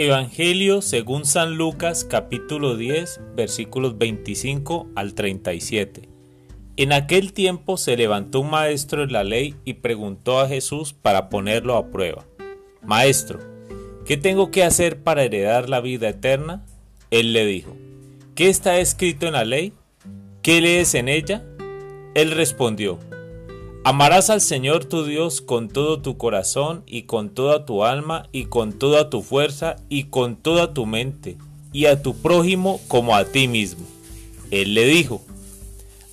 Evangelio según San Lucas capítulo 10 versículos 25 al 37. En aquel tiempo se levantó un maestro de la ley y preguntó a Jesús para ponerlo a prueba. Maestro, ¿qué tengo que hacer para heredar la vida eterna? Él le dijo, ¿qué está escrito en la ley? ¿Qué lees en ella? Él respondió, Amarás al Señor tu Dios con todo tu corazón y con toda tu alma y con toda tu fuerza y con toda tu mente y a tu prójimo como a ti mismo. Él le dijo,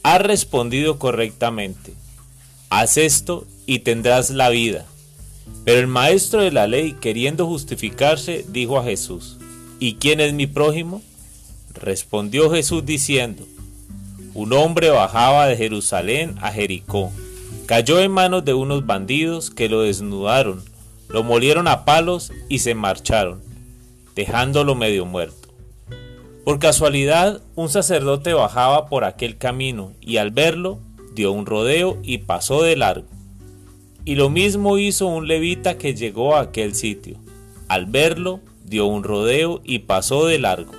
has respondido correctamente, haz esto y tendrás la vida. Pero el maestro de la ley, queriendo justificarse, dijo a Jesús, ¿y quién es mi prójimo? Respondió Jesús diciendo, un hombre bajaba de Jerusalén a Jericó Cayó en manos de unos bandidos que lo desnudaron, lo molieron a palos y se marcharon, dejándolo medio muerto. Por casualidad, un sacerdote bajaba por aquel camino y al verlo dio un rodeo y pasó de largo. Y lo mismo hizo un levita que llegó a aquel sitio. Al verlo dio un rodeo y pasó de largo.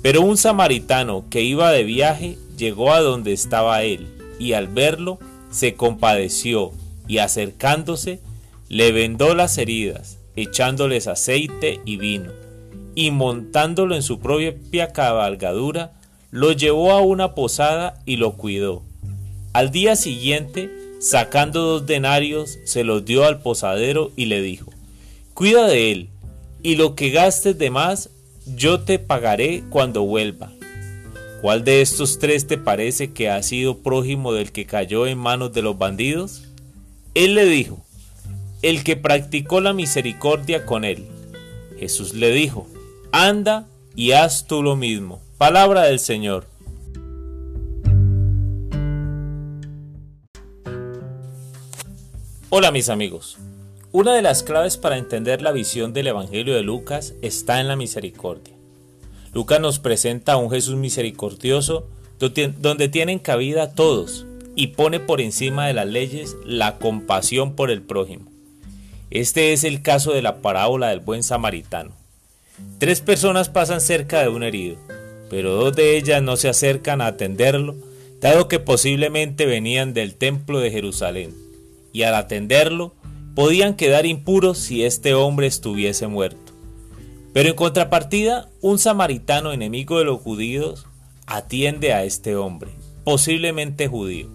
Pero un samaritano que iba de viaje llegó a donde estaba él y al verlo se compadeció y acercándose, le vendó las heridas, echándoles aceite y vino, y montándolo en su propia cabalgadura, lo llevó a una posada y lo cuidó. Al día siguiente, sacando dos denarios, se los dio al posadero y le dijo, Cuida de él, y lo que gastes de más, yo te pagaré cuando vuelva. ¿Cuál de estos tres te parece que ha sido prójimo del que cayó en manos de los bandidos? Él le dijo, el que practicó la misericordia con él. Jesús le dijo, anda y haz tú lo mismo. Palabra del Señor. Hola mis amigos. Una de las claves para entender la visión del Evangelio de Lucas está en la misericordia. Lucas nos presenta a un Jesús misericordioso donde tienen cabida todos y pone por encima de las leyes la compasión por el prójimo. Este es el caso de la parábola del buen samaritano. Tres personas pasan cerca de un herido, pero dos de ellas no se acercan a atenderlo, dado que posiblemente venían del templo de Jerusalén, y al atenderlo podían quedar impuros si este hombre estuviese muerto. Pero en contrapartida, un samaritano enemigo de los judíos atiende a este hombre, posiblemente judío.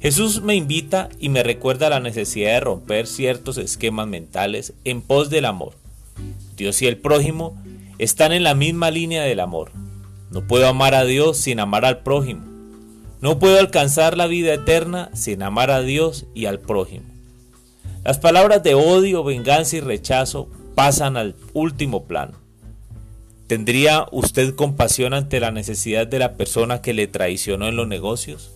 Jesús me invita y me recuerda la necesidad de romper ciertos esquemas mentales en pos del amor. Dios y el prójimo están en la misma línea del amor. No puedo amar a Dios sin amar al prójimo. No puedo alcanzar la vida eterna sin amar a Dios y al prójimo. Las palabras de odio, venganza y rechazo pasan al último plano. ¿Tendría usted compasión ante la necesidad de la persona que le traicionó en los negocios?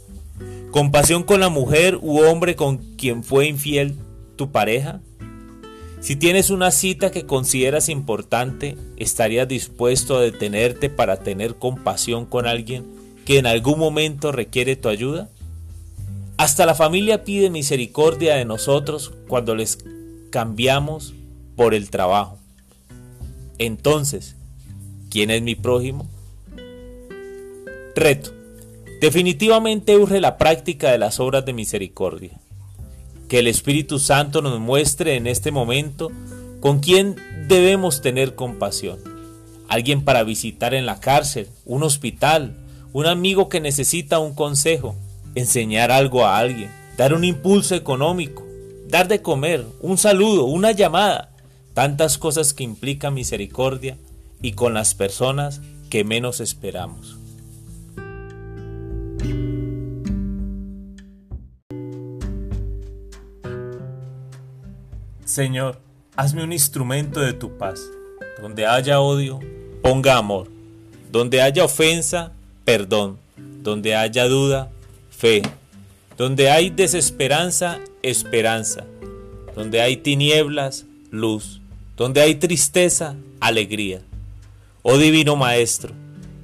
¿Compasión con la mujer u hombre con quien fue infiel tu pareja? Si tienes una cita que consideras importante, ¿estarías dispuesto a detenerte para tener compasión con alguien que en algún momento requiere tu ayuda? Hasta la familia pide misericordia de nosotros cuando les cambiamos por el trabajo. Entonces, ¿quién es mi prójimo? Reto. Definitivamente urge la práctica de las obras de misericordia. Que el Espíritu Santo nos muestre en este momento con quién debemos tener compasión. Alguien para visitar en la cárcel, un hospital, un amigo que necesita un consejo, enseñar algo a alguien, dar un impulso económico, dar de comer, un saludo, una llamada, tantas cosas que implica misericordia y con las personas que menos esperamos. Señor, hazme un instrumento de tu paz. Donde haya odio, ponga amor. Donde haya ofensa, perdón. Donde haya duda, fe. Donde hay desesperanza, esperanza. Donde hay tinieblas, luz. Donde hay tristeza, alegría. Oh Divino Maestro,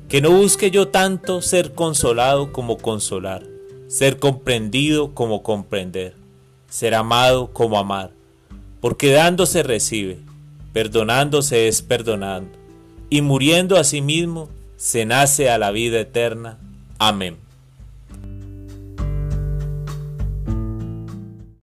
que no busque yo tanto ser consolado como consolar, ser comprendido como comprender, ser amado como amar, porque dando se recibe, perdonándose es perdonando, y muriendo a sí mismo se nace a la vida eterna. Amén.